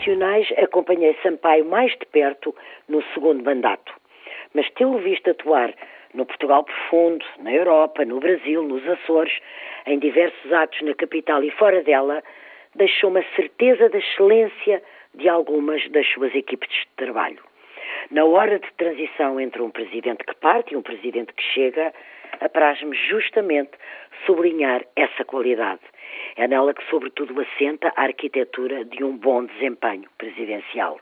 profissionais, acompanhei Sampaio mais de perto no segundo mandato. Mas tê-lo visto atuar no Portugal profundo, na Europa, no Brasil, nos Açores, em diversos atos na capital e fora dela, deixou-me a certeza da excelência de algumas das suas equipes de trabalho. Na hora de transição entre um presidente que parte e um presidente que chega, apraz-me justamente sublinhar essa qualidade. É nela que, sobretudo, assenta a arquitetura de um bom desempenho presidencial.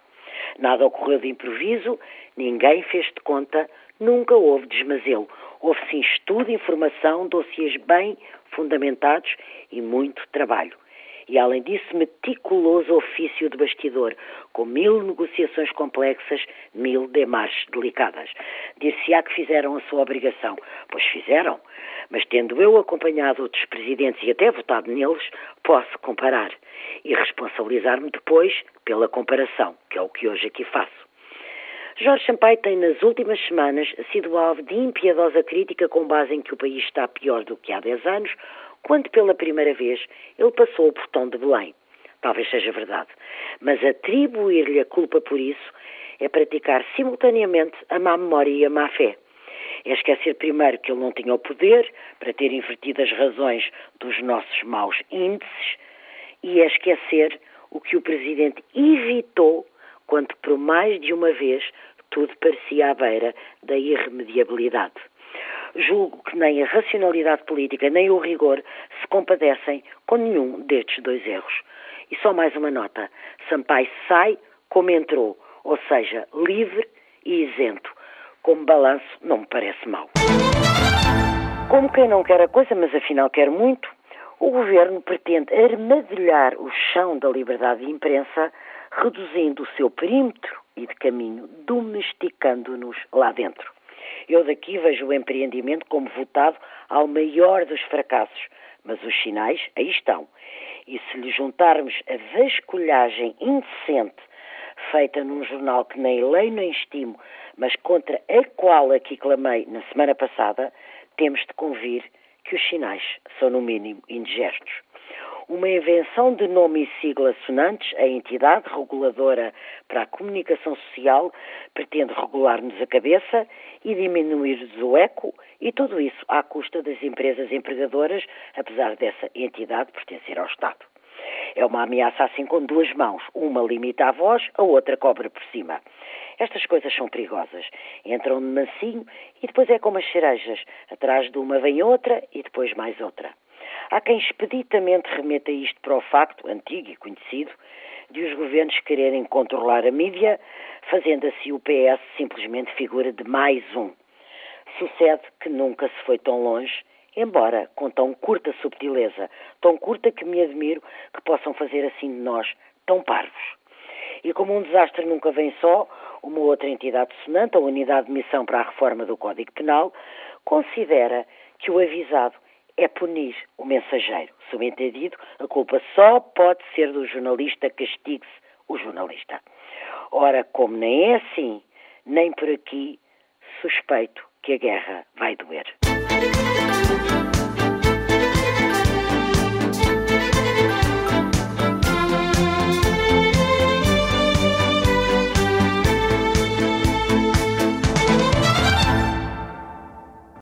Nada ocorreu de improviso, ninguém fez de conta, nunca houve desmazelo. Houve sim estudo, informação, dossiês bem fundamentados e muito trabalho e, além disso, meticuloso ofício de bastidor, com mil negociações complexas, mil demarches delicadas. Dir-se-á que fizeram a sua obrigação. Pois fizeram, mas tendo eu acompanhado outros presidentes e até votado neles, posso comparar e responsabilizar-me depois pela comparação, que é o que hoje aqui faço. Jorge Sampaio tem, nas últimas semanas, sido alvo de impiedosa crítica com base em que o país está pior do que há 10 anos, quando pela primeira vez ele passou o portão de Belém. Talvez seja verdade, mas atribuir-lhe a culpa por isso é praticar simultaneamente a má memória e a má fé. É esquecer primeiro que ele não tinha o poder para ter invertido as razões dos nossos maus índices e é esquecer o que o Presidente evitou quando por mais de uma vez tudo parecia à beira da irremediabilidade. Julgo que nem a racionalidade política nem o rigor se compadecem com nenhum destes dois erros. E só mais uma nota: Sampaio sai como entrou, ou seja, livre e isento. Como balanço, não me parece mal. Como quem não quer a coisa, mas afinal quer muito, o governo pretende armadilhar o chão da liberdade de imprensa reduzindo o seu perímetro e de caminho, domesticando-nos lá dentro. Eu daqui vejo o empreendimento como votado ao maior dos fracassos, mas os sinais aí estão. E se lhe juntarmos a vasculhagem indecente feita num jornal que nem leio nem estimo, mas contra a qual aqui clamei na semana passada, temos de convir que os sinais são, no mínimo, indigestos uma invenção de nome e sigla sonantes, a entidade reguladora para a comunicação social pretende regular-nos a cabeça e diminuir-nos o eco, e tudo isso à custa das empresas empregadoras, apesar dessa entidade pertencer ao Estado. É uma ameaça assim com duas mãos. Uma limita a voz, a outra cobra por cima. Estas coisas são perigosas. Entram de mansinho e depois é como as cerejas. Atrás de uma vem outra e depois mais outra. Há quem expeditamente remeta isto para o facto, antigo e conhecido, de os governos quererem controlar a mídia, fazendo assim o PS simplesmente figura de mais um. Sucede que nunca se foi tão longe, embora com tão curta subtileza, tão curta que me admiro que possam fazer assim de nós tão parvos. E como um desastre nunca vem só, uma outra entidade sonante, a Unidade de Missão para a Reforma do Código Penal, considera que o avisado é punir o mensageiro. Subentendido, a culpa só pode ser do jornalista, castigue-se o jornalista. Ora, como nem é assim, nem por aqui, suspeito que a guerra vai doer.